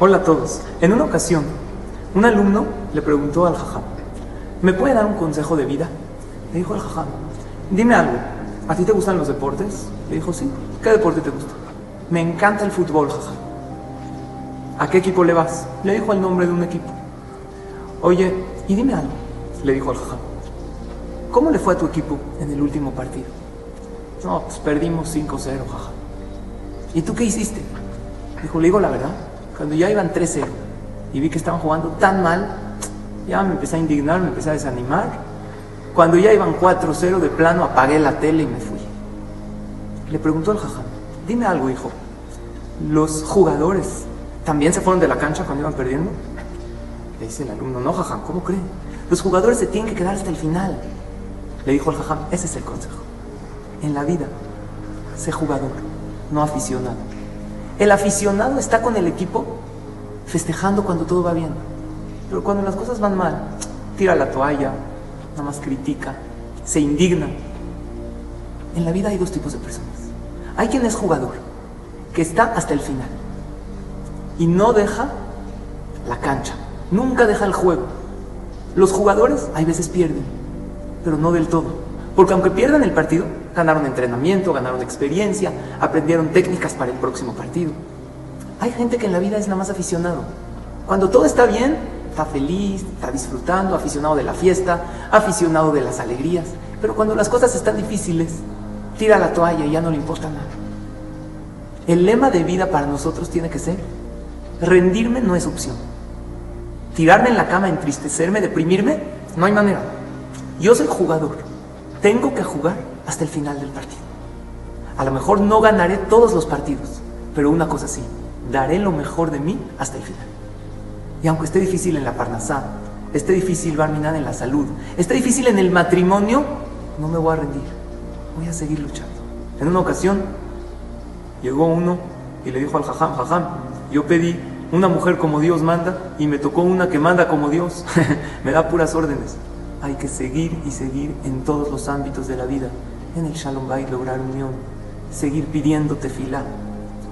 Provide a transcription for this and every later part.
Hola a todos. En una ocasión, un alumno le preguntó al jajam, ¿me puede dar un consejo de vida? Le dijo al jajam, dime algo, ¿a ti te gustan los deportes? Le dijo, sí. ¿Qué deporte te gusta? Me encanta el fútbol, jajam. ¿A qué equipo le vas? Le dijo el nombre de un equipo. Oye, y dime algo, le dijo al jajam. ¿Cómo le fue a tu equipo en el último partido? No, pues perdimos 5-0, jajam. ¿Y tú qué hiciste? Dijo, le digo la verdad. Cuando ya iban 3-0 y vi que estaban jugando tan mal, ya me empecé a indignar, me empecé a desanimar. Cuando ya iban 4-0 de plano, apagué la tele y me fui. Le preguntó al jajam, dime algo, hijo. ¿Los jugadores también se fueron de la cancha cuando iban perdiendo? Le dice el alumno, no, jajam, ¿cómo cree? Los jugadores se tienen que quedar hasta el final. Le dijo el jajam, ese es el consejo. En la vida, sé jugador, no aficionado. El aficionado está con el equipo festejando cuando todo va bien. Pero cuando las cosas van mal, tira la toalla, nada más critica, se indigna. En la vida hay dos tipos de personas. Hay quien es jugador, que está hasta el final y no deja la cancha, nunca deja el juego. Los jugadores hay veces pierden, pero no del todo. Porque aunque pierdan el partido, ganaron entrenamiento, ganaron experiencia, aprendieron técnicas para el próximo partido. Hay gente que en la vida es nada más aficionado. Cuando todo está bien, está feliz, está disfrutando, aficionado de la fiesta, aficionado de las alegrías. Pero cuando las cosas están difíciles, tira la toalla y ya no le importa nada. El lema de vida para nosotros tiene que ser, rendirme no es opción. Tirarme en la cama, entristecerme, deprimirme, no hay manera. Yo soy jugador. Tengo que jugar hasta el final del partido. A lo mejor no ganaré todos los partidos, pero una cosa sí, daré lo mejor de mí hasta el final. Y aunque esté difícil en la parnasá, esté difícil Barminan en la salud, esté difícil en el matrimonio, no me voy a rendir. Voy a seguir luchando. En una ocasión llegó uno y le dijo al jajam, jajam, yo pedí una mujer como Dios manda y me tocó una que manda como Dios. me da puras órdenes hay que seguir y seguir en todos los ámbitos de la vida. En el Shalom Bay lograr unión, seguir pidiendo tefilá.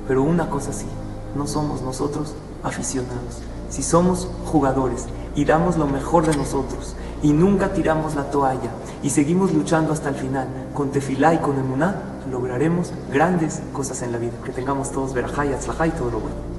Pero una cosa sí, no somos nosotros aficionados. Si somos jugadores y damos lo mejor de nosotros y nunca tiramos la toalla y seguimos luchando hasta el final con tefilá y con emuná, lograremos grandes cosas en la vida. Que tengamos todos verajá y y todo lo bueno.